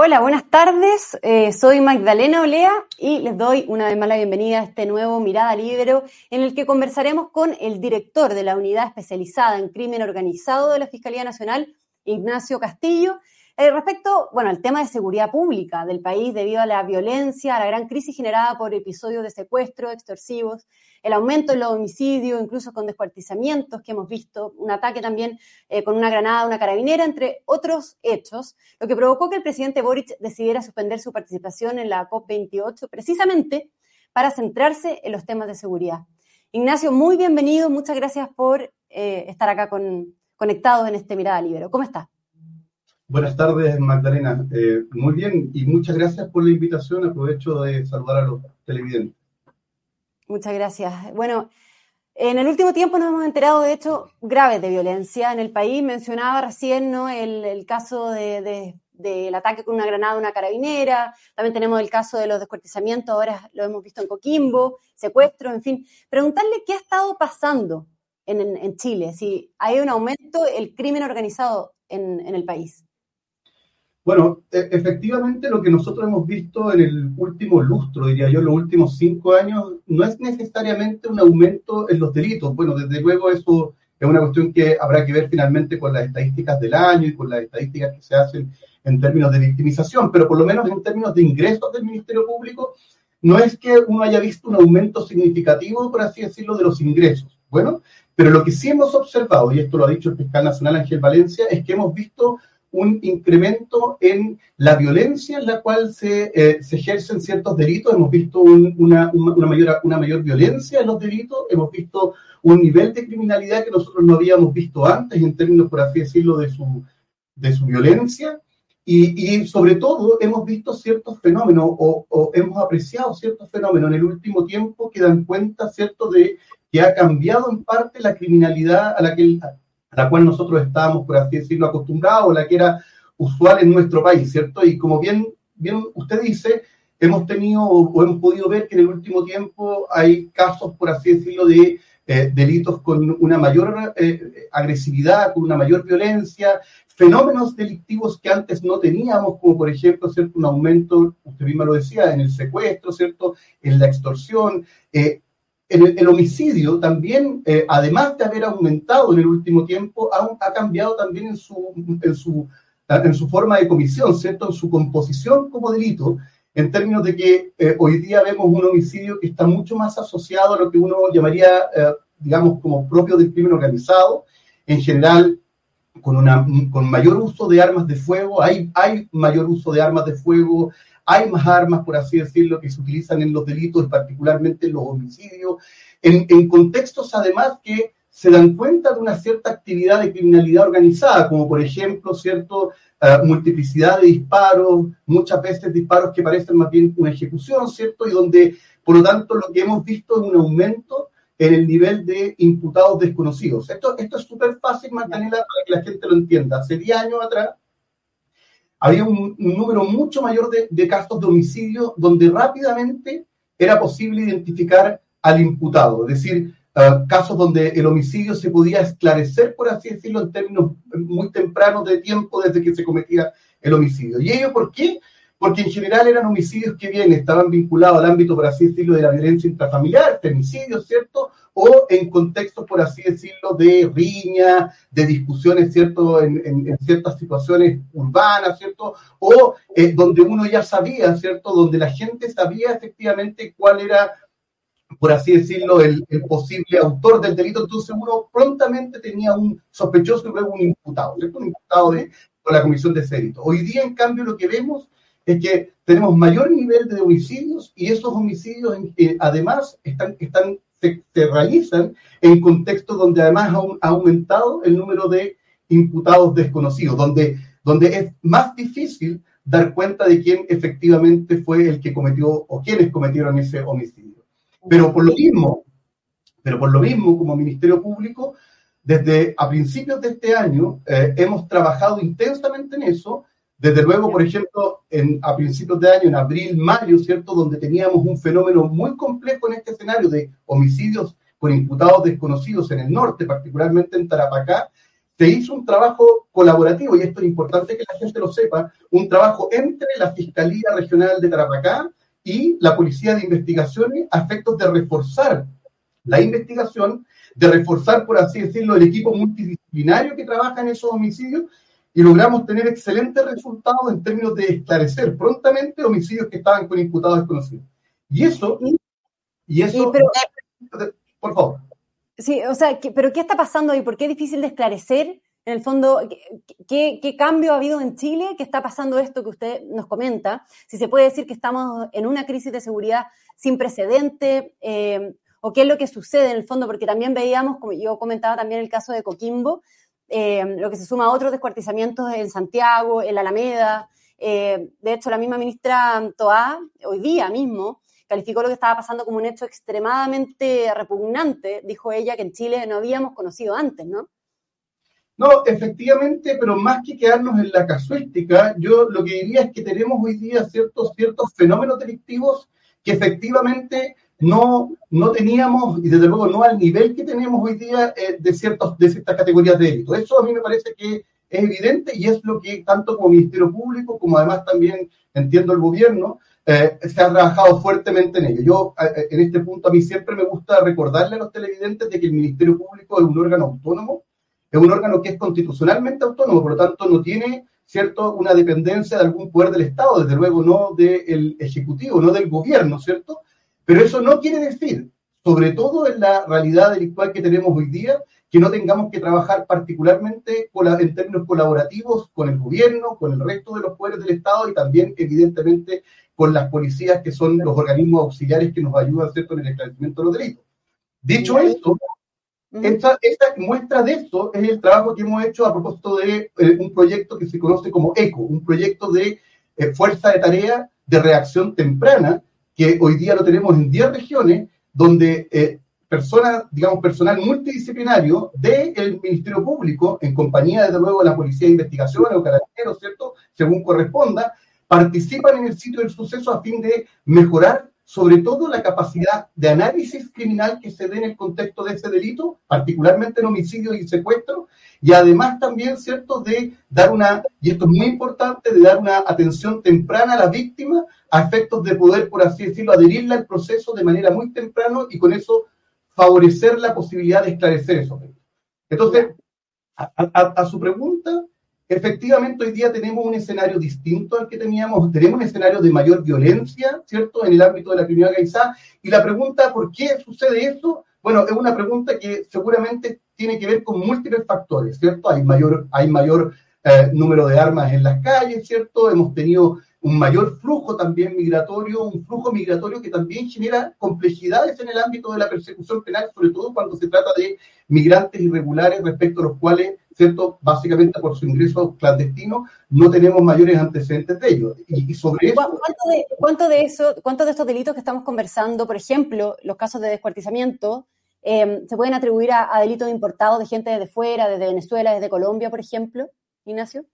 Hola, buenas tardes. Eh, soy Magdalena Olea y les doy una vez más la bienvenida a este nuevo Mirada Libero en el que conversaremos con el director de la Unidad Especializada en Crimen Organizado de la Fiscalía Nacional, Ignacio Castillo, eh, respecto, bueno, al tema de seguridad pública del país debido a la violencia, a la gran crisis generada por episodios de secuestro, extorsivos, el aumento en los homicidios, incluso con descuartizamientos que hemos visto, un ataque también eh, con una granada, una carabinera, entre otros hechos, lo que provocó que el presidente Boric decidiera suspender su participación en la COP28 precisamente para centrarse en los temas de seguridad. Ignacio, muy bienvenido, muchas gracias por eh, estar acá con, conectados en este Mirada Libero. ¿Cómo está? Buenas tardes, Magdalena. Eh, muy bien y muchas gracias por la invitación. Aprovecho de saludar a los televidentes. Muchas gracias. Bueno, en el último tiempo nos hemos enterado de hechos graves de violencia en el país. Mencionaba recién ¿no? el, caso del ataque con una granada a una carabinera. También tenemos el caso de los descuartizamientos, ahora lo hemos visto en Coquimbo, secuestro, en fin. Preguntarle qué ha estado pasando en, Chile, si hay un aumento el crimen organizado en el país. Bueno, e, efectivamente lo que nosotros hemos visto en el último lustro, diría yo, los últimos cinco años, no es necesariamente un aumento en los delitos. Bueno, desde luego eso es una cuestión que habrá que ver finalmente con las estadísticas del año y con las estadísticas que se hacen en términos de victimización, pero por lo menos en términos de ingresos del Ministerio Público, no es que uno haya visto un aumento significativo, por así decirlo, de los ingresos. Bueno, pero lo que sí hemos observado, y esto lo ha dicho el fiscal nacional Ángel Valencia, es que hemos visto un incremento en la violencia en la cual se, eh, ejercen ciertos delitos. Hemos visto una, una, mayor, una mayor violencia en los delitos, hemos visto un nivel de criminalidad que nosotros no habíamos visto antes en términos, por así decirlo, de su, de su violencia. Y, y sobre todo hemos visto ciertos fenómenos o, o, hemos apreciado ciertos fenómenos en el último tiempo que dan cuenta, ¿cierto?, de que ha cambiado en parte la criminalidad a la que a la cual nosotros estábamos, por así decirlo, acostumbrados, la que era usual en nuestro país, ¿cierto? Y como bien, bien usted dice, hemos tenido o hemos podido ver que en el último tiempo hay casos, por así decirlo, de eh, delitos con una mayor eh, agresividad, con una mayor violencia, fenómenos delictivos que antes no teníamos, como por ejemplo, ¿cierto? Un aumento, usted misma lo decía, en el secuestro, ¿cierto? En la extorsión, eh, el, homicidio también, eh, además de haber aumentado en el último tiempo, ha, cambiado también en su, forma de comisión, ¿cierto? En su composición como delito, en términos de que eh, hoy día vemos un homicidio que está mucho más asociado a lo que uno llamaría, eh, digamos, como propio del crimen organizado, en general con, mayor uso de armas de fuego, hay mayor uso de armas de fuego, hay más armas, por así decirlo, que se utilizan en los delitos, particularmente en los homicidios, en, contextos además que se dan cuenta de una cierta actividad de criminalidad organizada, como por ejemplo, cierto, uh, multiplicidad de disparos, muchas veces disparos que parecen más bien una ejecución, ¿cierto? Y donde, por lo tanto, lo que hemos visto es un aumento en el nivel de imputados desconocidos. Esto, esto es súper fácil, mantenerla para que la gente lo entienda. Hace 10 años atrás, había un, número mucho mayor de, casos de homicidio donde rápidamente era posible identificar al imputado, es decir, uh, casos donde el homicidio se podía esclarecer, por así decirlo, en términos muy tempranos de tiempo desde que se cometía el homicidio. ¿Y ello por qué? Porque en general eran homicidios que bien estaban vinculados al ámbito, por así decirlo, de la violencia intrafamiliar, femicidios, ¿cierto? O en contextos, por así decirlo, de riña, de discusiones, ¿cierto? En, ciertas situaciones urbanas, ¿cierto? O eh, donde uno ya sabía, ¿cierto? Donde la gente sabía efectivamente cuál era por así decirlo, el, posible autor del delito, entonces uno prontamente tenía un sospechoso y luego un imputado, ¿cierto? Un imputado de, por la comisión de ese delito. Hoy día, en cambio, lo que vemos es que tenemos mayor nivel de homicidios y esos homicidios además están, están, se, realizan en contextos donde además ha, aumentado el número de imputados desconocidos, donde, donde es más difícil dar cuenta de quién efectivamente fue el que cometió o quiénes cometieron ese homicidio. Pero por lo mismo, pero por lo mismo, como Ministerio Público, desde a principios de este año eh, hemos trabajado intensamente en eso desde luego, por ejemplo, en, a principios de año, en abril, mayo, ¿cierto? Donde teníamos un fenómeno muy complejo en este escenario de homicidios con imputados desconocidos en el norte, particularmente en Tarapacá, se hizo un trabajo colaborativo, y esto es importante que la gente lo sepa, un trabajo entre la Fiscalía Regional de Tarapacá y la Policía de Investigaciones a efectos de reforzar la investigación, de reforzar, por así decirlo, el equipo multidisciplinario que trabaja en esos homicidios y logramos tener excelentes resultados en términos de esclarecer prontamente homicidios que estaban con imputados desconocidos. Y eso, y eso, por favor. Sí, o sea, pero ¿qué está pasando ahí? ¿Por qué es difícil de esclarecer? En el fondo, ¿qué, ¿qué, cambio ha habido en Chile? ¿Qué está pasando esto que usted nos comenta? Si se puede decir que estamos en una crisis de seguridad sin precedente, eh, o qué es lo que sucede en el fondo, porque también veíamos, como yo comentaba también el caso de Coquimbo, eh, lo que se suma a otros descuartizamientos en Santiago, en la Alameda. Eh, de hecho, la misma ministra Toá, hoy día mismo, calificó lo que estaba pasando como un hecho extremadamente repugnante. Dijo ella que en Chile no habíamos conocido antes, ¿no? No, efectivamente, pero más que quedarnos en la casuística, yo lo que diría es que tenemos hoy día ciertos, ciertos fenómenos delictivos que efectivamente no, no teníamos, y desde luego no al nivel que tenemos hoy día eh, de, ciertos, de ciertas categorías de delito. Eso a mí me parece que es evidente y es lo que tanto como Ministerio Público, como además también entiendo el gobierno, eh, se ha trabajado fuertemente en ello. Yo, en este punto, a mí siempre me gusta recordarle a los televidentes de que el Ministerio Público es un órgano autónomo, es un órgano que es constitucionalmente autónomo, por lo tanto no tiene, ¿cierto?, una dependencia de algún poder del Estado, desde luego no del Ejecutivo, no del gobierno, ¿cierto? Pero eso no quiere decir, sobre todo en la realidad delictual que tenemos hoy día, que no tengamos que trabajar particularmente en términos colaborativos con el gobierno, con el resto de los poderes del Estado y también, evidentemente, con las policías, que son los organismos auxiliares que nos ayudan ¿cierto? en el esclarecimiento de los delitos. Dicho esto, esta, muestra de esto es el trabajo que hemos hecho a propósito de eh, un proyecto que se conoce como ECO, un proyecto de eh, fuerza de tarea de reacción temprana, que hoy día lo tenemos en 10 regiones, donde eh, personas, digamos, personal multidisciplinario del Ministerio Público, en compañía, desde luego, de la Policía de Investigación o Carabineros, ¿cierto? Según corresponda, participan en el sitio del suceso a fin de mejorar sobre todo la capacidad de análisis criminal que se dé en el contexto de ese delito, particularmente en homicidio y secuestro, y además también, ¿cierto?, de dar una, y esto es muy importante, de dar una atención temprana a la víctima a efectos de poder, por así decirlo, adherirla al proceso de manera muy temprano y con eso favorecer la posibilidad de esclarecer eso. Entonces, a su pregunta, efectivamente hoy día tenemos un escenario distinto al que teníamos, tenemos un escenario de mayor violencia, ¿cierto?, en el ámbito de la criminalidad organizada. Y la pregunta, ¿por qué sucede esto? Bueno, es una pregunta que seguramente tiene que ver con múltiples factores, ¿cierto? Hay mayor, hay mayor eh, número de armas en las calles, ¿cierto? Hemos tenido un mayor flujo también migratorio, un flujo migratorio que también genera complejidades en el ámbito de la persecución penal, sobre todo cuando se trata de migrantes irregulares respecto a los cuales ¿cierto? Básicamente por su ingreso clandestino, no tenemos mayores antecedentes de ellos. Y, sobre eso... ¿Cuánto de, eso, cuántos de estos delitos que estamos conversando, por ejemplo, los casos de descuartizamiento, em, se pueden atribuir a, delitos importados de gente desde fuera, desde Venezuela, desde Colombia, por ejemplo, Ignacio?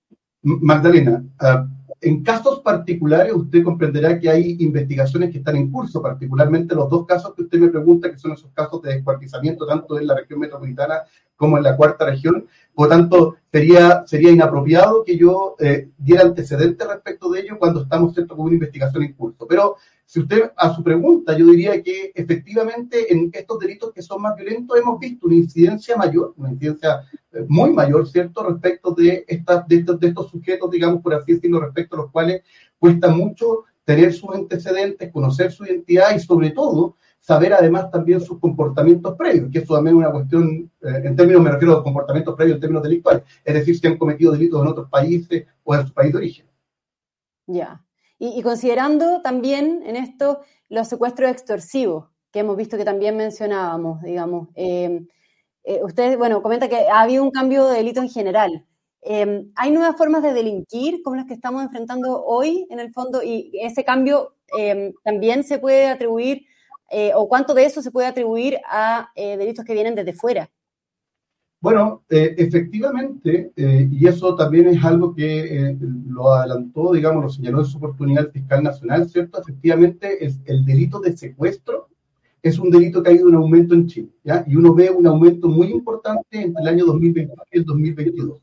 Magdalena, uh, en casos particulares usted comprenderá que hay investigaciones que están en curso, particularmente los dos casos que usted me pregunta, que son esos casos de descuartizamiento tanto en la región metropolitana como en la cuarta región. Por tanto, sería, sería inapropiado que yo eh, diera antecedentes respecto de ello cuando estamos ¿cierto? con una investigación en curso. Pero si usted, a su pregunta, yo diría que efectivamente en estos delitos que son más violentos hemos visto una incidencia mayor, una incidencia eh, muy mayor, ¿cierto?, respecto de, estas, de, estos, de estos sujetos, digamos, por así decirlo, respecto a los cuales cuesta mucho tener sus antecedentes, conocer su identidad y sobre todo saber además también sus comportamientos previos, que eso también es una cuestión, eh, en términos, me refiero a comportamientos previos en términos delictuales, es decir, si han cometido delitos en otros países o en su país de origen. Ya. Y, considerando también en esto los secuestros extorsivos, que hemos visto que también mencionábamos, digamos. Eh, eh, usted, bueno, comenta que ha habido un cambio de delito en general. Eh, ¿Hay nuevas formas de delinquir como las que estamos enfrentando hoy, en el fondo? Y ese cambio también se puede atribuir, o cuánto de eso se puede atribuir a delitos que vienen desde fuera. Bueno, eh, efectivamente, eh, y eso también es algo que eh, lo adelantó, digamos, lo señaló en su oportunidad el fiscal nacional, ¿cierto? Efectivamente, el delito de secuestro es un delito que ha ido en aumento en Chile, ¿ya? Y uno ve un aumento muy importante entre el año 2021 y el 2022.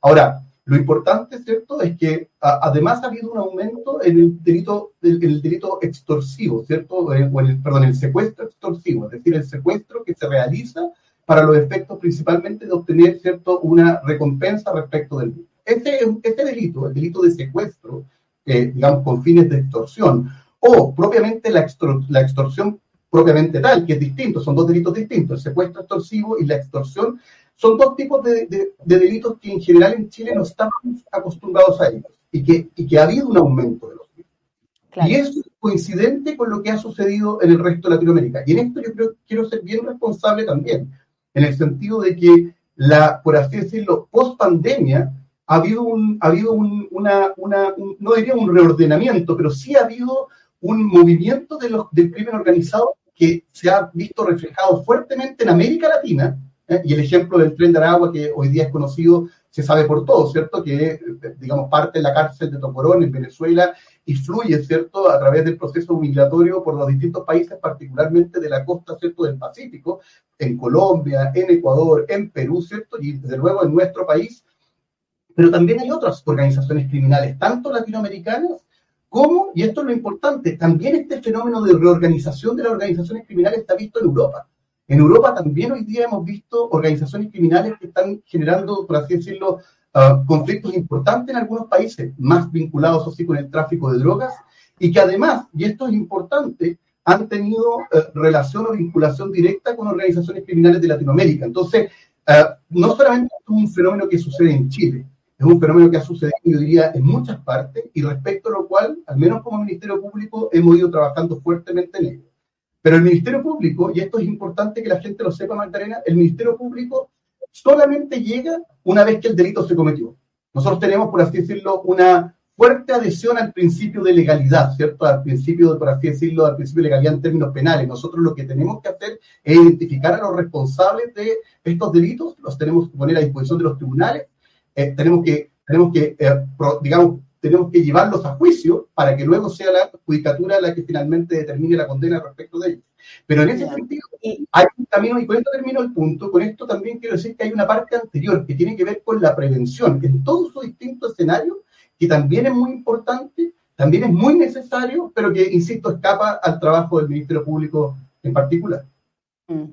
Ahora, lo importante, ¿cierto?, es que además ha habido un aumento en el delito, el, el delito extorsivo, ¿cierto?, eh, o el, perdón, el secuestro extorsivo, es decir, el secuestro que se realiza para los efectos principalmente de obtener, ¿cierto?, una recompensa respecto del delito. Este, este delito, el delito de secuestro, eh, digamos, con fines de extorsión, o propiamente la, la extorsión propiamente tal, que es distinto, son dos delitos distintos, el secuestro extorsivo y la extorsión, son dos tipos de, delitos que en general en Chile no estamos acostumbrados a ellos y que, y que ha habido un aumento de los mismos. Y es coincidente con lo que ha sucedido en el resto de Latinoamérica. Y en esto yo creo, quiero ser bien responsable también, en el sentido de que la, por así decirlo, post pandemia, ha habido un, ha habido un, una, una no diría un reordenamiento, pero sí ha habido un movimiento de los, del crimen organizado que se ha visto reflejado fuertemente en América Latina, ¿eh? y el ejemplo del tren de Aragua, que hoy día es conocido, se sabe por todo, ¿cierto? Que, eh, digamos, parte de la cárcel de Tocorón en Venezuela y fluye, ¿cierto?, a través del proceso migratorio por los distintos países, particularmente de la costa, ¿cierto?, del Pacífico, en Colombia, en Ecuador, en Perú, ¿cierto? Y desde luego en nuestro país. Pero también hay otras organizaciones criminales, tanto latinoamericanas como, y esto es lo importante, también este fenómeno de reorganización de las organizaciones criminales está visto en Europa. En Europa también hoy día hemos visto organizaciones criminales que están generando, por así decirlo, uh, conflictos importantes en algunos países, más vinculados así con el tráfico de drogas, y que además, y esto es importante, han tenido uh, relación o vinculación directa con organizaciones criminales de Latinoamérica. Entonces, uh, no solamente es un fenómeno que sucede en Chile, es un fenómeno que ha sucedido, yo diría, en muchas partes y respecto a lo cual, al menos como Ministerio Público, hemos ido trabajando fuertemente en ello. Pero el Ministerio Público, y esto es importante que la gente lo sepa, Magdalena, el Ministerio Público solamente llega una vez que el delito se cometió. Nosotros tenemos, por así decirlo, una fuerte adhesión al principio de legalidad, ¿cierto? Al principio, por así decirlo, al principio de legalidad en términos penales. Nosotros lo que tenemos que hacer es identificar a los responsables de estos delitos, los tenemos que poner a disposición de los tribunales eh, tenemos que, tenemos que eh, digamos, tenemos que llevarlos a juicio para que luego sea la judicatura la que finalmente determine la condena respecto de ellos. Pero en ese sentido, hay un camino, y con esto termino el punto, con esto también quiero decir que hay una parte anterior que tiene que ver con la prevención, en todos sus distintos escenarios, que también es muy importante, también es muy necesario, pero que, insisto, escapa al trabajo del Ministerio Público en particular. Mm.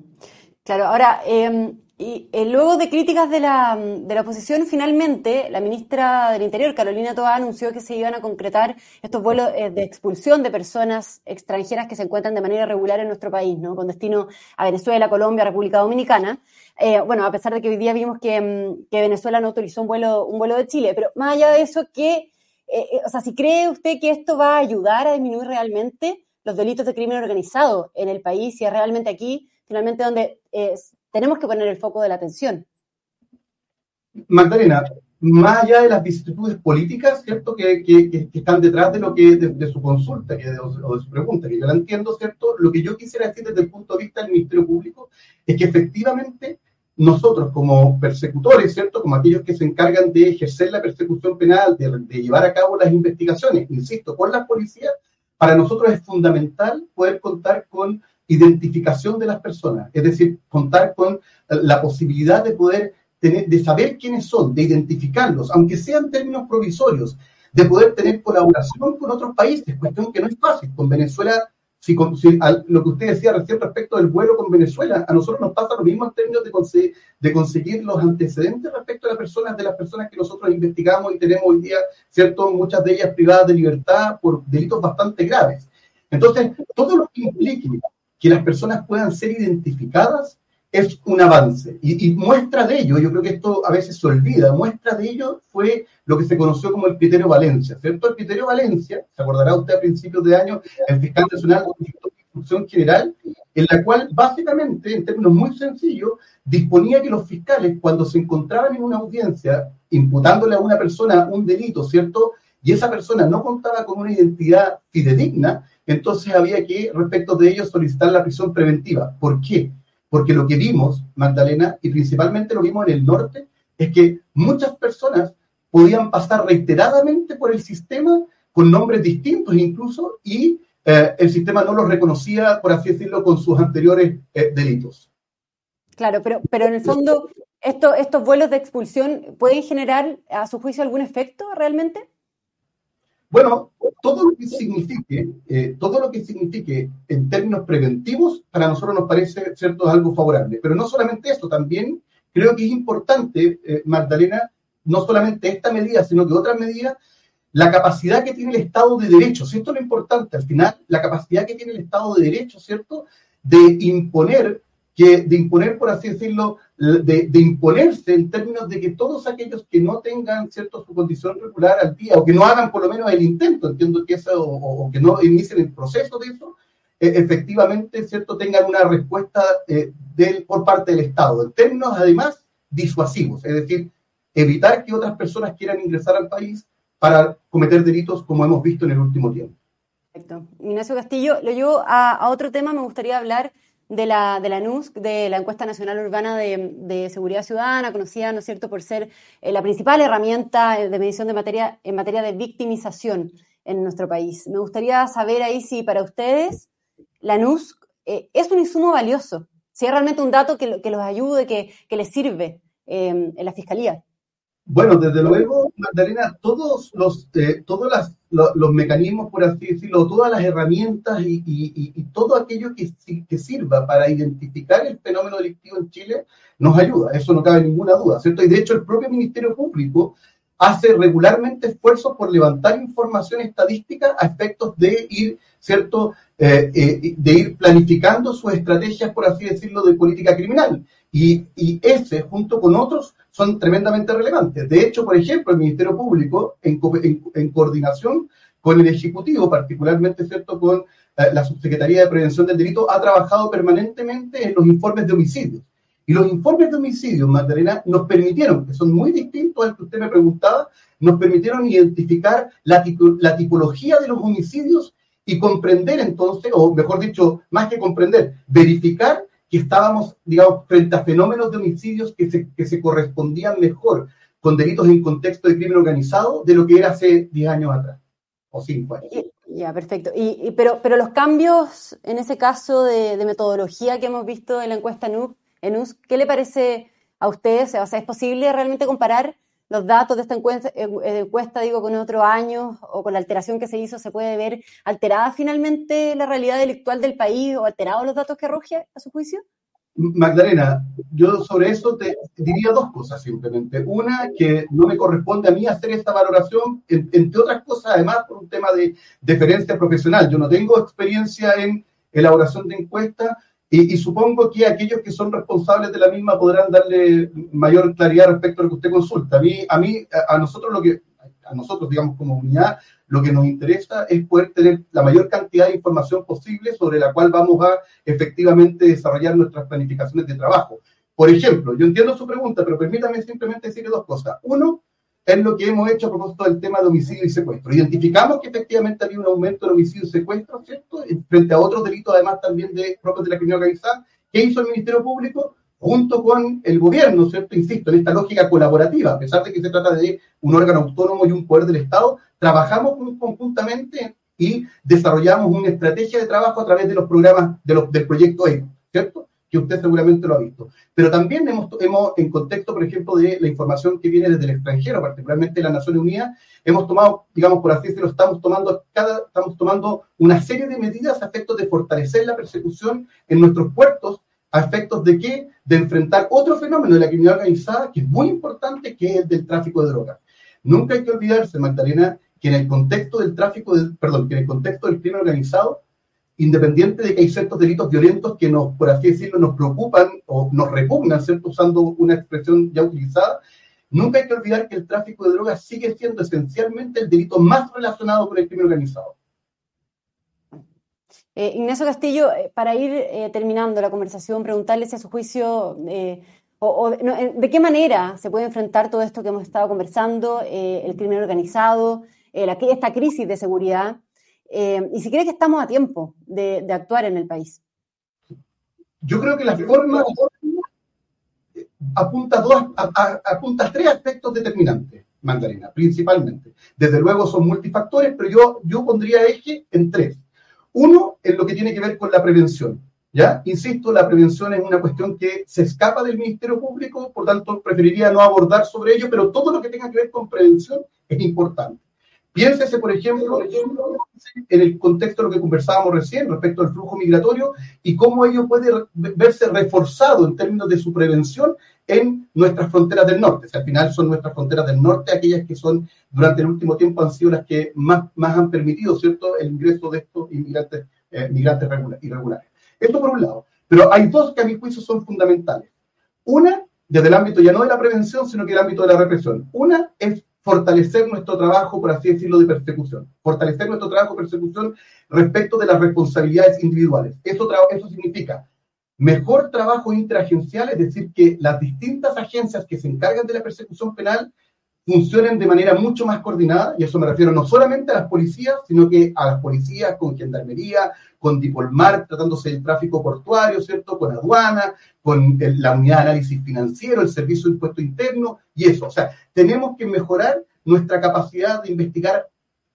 Claro, ahora, eh, y eh, luego de críticas de la, de la oposición, finalmente la ministra del Interior, Carolina Toa, anunció que se iban a concretar estos vuelos eh, de expulsión de personas extranjeras que se encuentran de manera regular en nuestro país, ¿no? con destino a Venezuela, Colombia, República Dominicana. Eh, bueno, a pesar de que hoy día vimos que, mm, Venezuela no autorizó un vuelo, un vuelo de Chile, pero más allá de eso, ¿qué, o sea, si cree usted que esto va a ayudar a disminuir realmente los delitos de crimen organizado en el país, y es realmente aquí, finalmente, donde tenemos que poner el foco de la atención. Magdalena, más allá de las vicisitudes políticas, ¿cierto? Que, que, están detrás de lo que de, su consulta que o de su pregunta, que yo la entiendo, ¿cierto? Lo que yo quisiera decir desde el punto de vista del Ministerio Público es que efectivamente nosotros como persecutores, ¿cierto? Como aquellos que se encargan de ejercer la persecución penal, de, de llevar a cabo las investigaciones, insisto, con las policías, para nosotros es fundamental poder contar con identificación de las personas, es decir, contar con la posibilidad de poder tener, de saber quiénes son, de identificarlos, aunque sean términos provisorios, de poder tener colaboración con otros países, cuestión que no es fácil. Con Venezuela, si, lo que usted decía recién respecto del vuelo con Venezuela, a nosotros nos pasa lo mismo en términos de, de conseguir los antecedentes respecto a las personas, de las personas que nosotros investigamos y tenemos hoy día, ¿cierto? Muchas de ellas privadas de libertad por delitos bastante graves. Entonces, todo lo que implique que las personas puedan ser identificadas es un avance. Y, muestra de ello, yo creo que esto a veces se olvida, muestra de ello fue lo que se conoció como el criterio Valencia, ¿cierto? El criterio Valencia, se acordará usted a principios de año, el fiscal nacional de instrucción general, en la cual básicamente, en términos muy sencillos, disponía que los fiscales, cuando se encontraban en una audiencia imputándole a una persona un delito, ¿cierto? Y esa persona no contaba con una identidad fidedigna, entonces había que, respecto de ellos, solicitar la prisión preventiva. ¿Por qué? Porque lo que vimos, Magdalena, y principalmente lo vimos en el norte, es que muchas personas podían pasar reiteradamente por el sistema con nombres distintos incluso y eh, el sistema no los reconocía, por así decirlo, con sus anteriores eh, delitos. Claro, pero, pero en el fondo, esto, ¿estos vuelos de expulsión pueden generar, a su juicio, algún efecto realmente? Bueno, todo lo que signifique, eh, todo lo que signifique en términos preventivos, para nosotros nos parece cierto algo favorable. Pero no solamente esto, también creo que es importante, Magdalena, no solamente esta medida, sino que otras medidas la capacidad que tiene el Estado de Derecho, es lo importante, al final, la capacidad que tiene el Estado de Derecho, ¿cierto?, de imponer, que, de imponer, por así decirlo, de, imponerse en términos de que todos aquellos que no tengan, ¿cierto?, su condición regular al día, o que no hagan por lo menos el intento, entiendo que eso, o, que no inicien el proceso de eso, e, efectivamente, ¿cierto?, tengan una respuesta eh, por parte del Estado, en términos además disuasivos, es decir, evitar que otras personas quieran ingresar al país para cometer delitos como hemos visto en el último tiempo. Perfecto. Ignacio Castillo, lo llevo a, otro tema, me gustaría hablar de la, de la NUSC, de la Encuesta Nacional Urbana de, Seguridad Ciudadana, conocida, ¿no es cierto?, por ser eh, la principal herramienta de medición de materia, en materia de victimización en nuestro país. Me gustaría saber ahí si para ustedes la NUSC eh, es un insumo valioso, si es realmente un dato que, que los ayude, que, que les sirve eh, en la Fiscalía. Bueno, desde luego, Magdalena, todos los, eh, todos los, mecanismos, por así decirlo, todas las herramientas y, todo aquello que, que, sirva para identificar el fenómeno delictivo en Chile nos ayuda, eso no cabe ninguna duda, ¿cierto? Y de hecho el propio Ministerio Público hace regularmente esfuerzos por levantar información estadística a efectos de ir, ¿cierto?, eh, eh, de ir planificando sus estrategias, por así decirlo, de política criminal. Y, y ese, junto con otros, son tremendamente relevantes. De hecho, por ejemplo, el Ministerio Público, en, coordinación con el Ejecutivo, particularmente ¿cierto? con eh, la Subsecretaría de Prevención del Delito, ha trabajado permanentemente en los informes de homicidios. Y los informes de homicidios, Magdalena, nos permitieron, que son muy distintos al que usted me preguntaba, nos permitieron identificar la tipología de los homicidios y comprender entonces, o mejor dicho, más que comprender, verificar que estábamos, digamos, frente a fenómenos de homicidios que se, que se correspondían mejor con delitos en contexto de crimen organizado de lo que era hace 10 años atrás, o 5 años. Ya, perfecto. Y, pero, pero los cambios en ese caso de, metodología que hemos visto en la encuesta en US, ¿qué le parece a ustedes? O sea, ¿es posible realmente comparar los datos de esta eh, encuesta, digo, con otro año o con la alteración que se hizo, se puede ver alterada finalmente la realidad delictual del país o alterados los datos que arroje a su juicio? Magdalena, yo sobre eso te diría dos cosas simplemente. Una, que no me corresponde a mí hacer esta valoración, entre otras cosas, además por un tema de deferencia profesional. Yo no tengo experiencia en elaboración de encuestas, y, supongo que aquellos que son responsables de la misma podrán darle mayor claridad respecto a lo que usted consulta. A mí, a, mí, a nosotros lo que, a nosotros, digamos, como unidad, lo que nos interesa es poder tener la mayor cantidad de información posible sobre la cual vamos a efectivamente desarrollar nuestras planificaciones de trabajo. Por ejemplo, yo entiendo su pregunta, pero permítame simplemente decirle dos cosas. Uno, es lo que hemos hecho a propósito del tema de homicidio y secuestro. Identificamos que efectivamente había un aumento de homicidio y secuestro, ¿cierto? Frente a otros delitos, además también de propios de la criminalidad organizada. ¿Qué hizo el Ministerio Público? Junto con el gobierno, ¿cierto? Insisto, en esta lógica colaborativa, a pesar de que se trata de un órgano autónomo y un poder del Estado, trabajamos conjuntamente y desarrollamos una estrategia de trabajo a través de los programas del proyecto ECO, ¿cierto? Que usted seguramente lo ha visto. Pero también hemos, hemos, en contexto, por ejemplo, de la información que viene desde el extranjero, particularmente de las Naciones Unidas, hemos tomado, digamos, por así decirlo, estamos tomando, cada, estamos tomando una serie de medidas a efectos de fortalecer la persecución en nuestros puertos, a efectos de qué? De enfrentar otro fenómeno de la criminalidad organizada que es muy importante, que es el del tráfico de drogas. Nunca hay que olvidarse, Magdalena, que en el contexto del tráfico, de, perdón, que en el contexto del crimen organizado, independiente de que hay ciertos delitos violentos que nos, por así decirlo, nos preocupan o nos repugnan, ¿cierto? Usando una expresión ya utilizada, nunca hay que olvidar que el tráfico de drogas sigue siendo esencialmente el delito más relacionado con el crimen organizado. Eh, Ignacio Castillo, eh, para ir eh, terminando la conversación, preguntarle si a su juicio, o, de qué manera se puede enfrentar todo esto que hemos estado conversando, el crimen organizado, esta crisis de seguridad, eh, y si cree que estamos a tiempo de, actuar en el país. Yo creo que la forma apunta, apunta tres aspectos determinantes, Mandarina, principalmente. Desde luego son multifactores, pero yo, yo pondría eje en tres. Uno, en lo que tiene que ver con la prevención. ¿Ya? Insisto, la prevención es una cuestión que se escapa del Ministerio Público, por tanto, preferiría no abordar sobre ello, pero todo lo que tenga que ver con prevención es importante. Piénsese, por ejemplo, en el contexto de lo que conversábamos recién respecto al flujo migratorio y cómo ello puede verse reforzado en términos de su prevención en nuestras fronteras del norte. al final son nuestras fronteras del norte aquellas que son durante el último tiempo han sido las que más, han permitido, ¿cierto?, el ingreso de estos inmigrantes, eh, migrantes irregulares. Esto por un lado. Pero hay dos que a mi juicio son fundamentales. Una, desde el ámbito ya no de la prevención, sino que el ámbito de la represión. Una es fortalecer nuestro trabajo, por así decirlo, de persecución. Fortalecer nuestro trabajo de persecución respecto de las responsabilidades individuales. Eso, eso significa mejor trabajo interagencial, es decir, que las distintas agencias que se encargan de la persecución penal funcionen de manera mucho más coordinada, y eso me refiero no solamente a las policías, sino que a las policías con gendarmería, con Dipolmar, tratándose del tráfico portuario, ¿cierto? Con aduana, con la unidad de análisis financiero, el servicio de impuesto interno, y eso. O sea, tenemos que mejorar nuestra capacidad de investigar,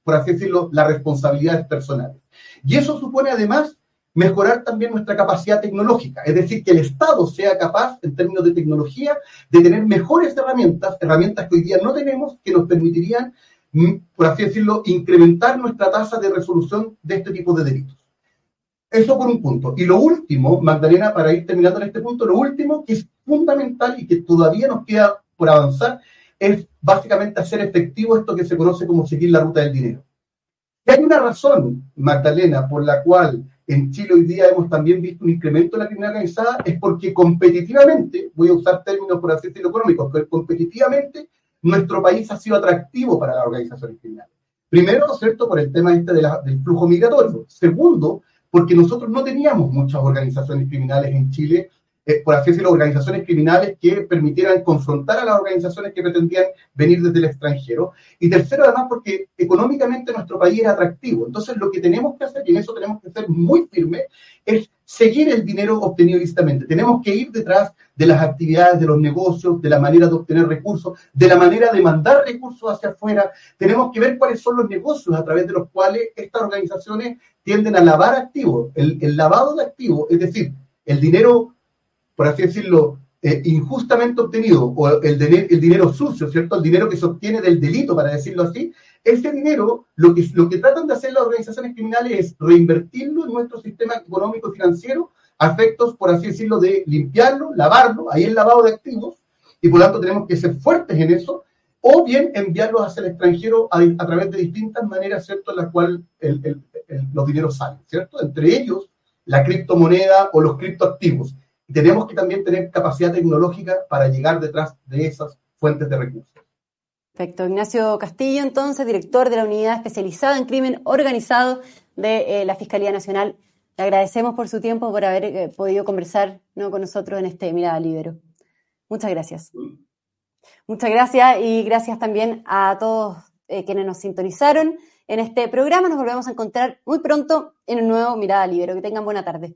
por así decirlo, las responsabilidades personales. Y eso supone además mejorar también nuestra capacidad tecnológica, es decir, que el Estado sea capaz, en términos de tecnología, de tener mejores herramientas, herramientas que hoy día no tenemos, que nos permitirían, mm, por así decirlo, incrementar nuestra tasa de resolución de este tipo de delitos. Eso por un punto. Y lo último, Magdalena, para ir terminando en este punto, lo último que es fundamental y que todavía nos queda por avanzar es básicamente hacer efectivo esto que se conoce como seguir la ruta del dinero. Y hay una razón, Magdalena, por la cual en Chile hoy día hemos también visto un incremento de la criminalidad organizada, es porque competitivamente, voy a usar términos por así decirlo económicos, pero competitivamente nuestro país ha sido atractivo para las organizaciones criminales. Primero, ¿no es cierto?, por el tema este del flujo migratorio. Segundo, porque nosotros no teníamos muchas organizaciones criminales en Chile eh, por así decirlo, organizaciones criminales que permitieran confrontar a las organizaciones que pretendían venir desde el extranjero. Y tercero, además, porque económicamente nuestro país es atractivo. Entonces, lo que tenemos que hacer, y en eso tenemos que ser muy firmes, es seguir el dinero obtenido lícitamente. Tenemos que ir detrás de las actividades, de los negocios, de la manera de obtener recursos, de la manera de mandar recursos hacia afuera. Tenemos que ver cuáles son los negocios a través de los cuales estas organizaciones tienden a lavar activos. El, el lavado de activos, es decir, el dinero por así decirlo, eh, injustamente obtenido, o el, el, dinero sucio, ¿cierto? El dinero que se obtiene del delito, para decirlo así, ese dinero, lo que, lo que tratan de hacer las organizaciones criminales es reinvertirlo en nuestro sistema económico financiero a efectos, por así decirlo, de limpiarlo, lavarlo, ahí el lavado de activos, y por lo tanto tenemos que ser fuertes en eso, o bien enviarlos hacia el extranjero a, a través de distintas maneras, ¿cierto?, en las cuales los dineros salen, ¿cierto? Entre ellos, la criptomoneda o los criptoactivos y tenemos que también tener capacidad tecnológica para llegar detrás de esas fuentes de recursos. Perfecto. Ignacio Castillo, entonces, director de la unidad especializada en crimen organizado de eh, la Fiscalía Nacional. Le agradecemos por su tiempo, por haber eh, podido conversar ¿no? con nosotros en este Mirada Libero. Muchas gracias. Muchas gracias y gracias también a todos eh, quienes nos sintonizaron en este programa. Nos volvemos a encontrar muy pronto en un nuevo Mirada Libero. Que tengan buena tarde.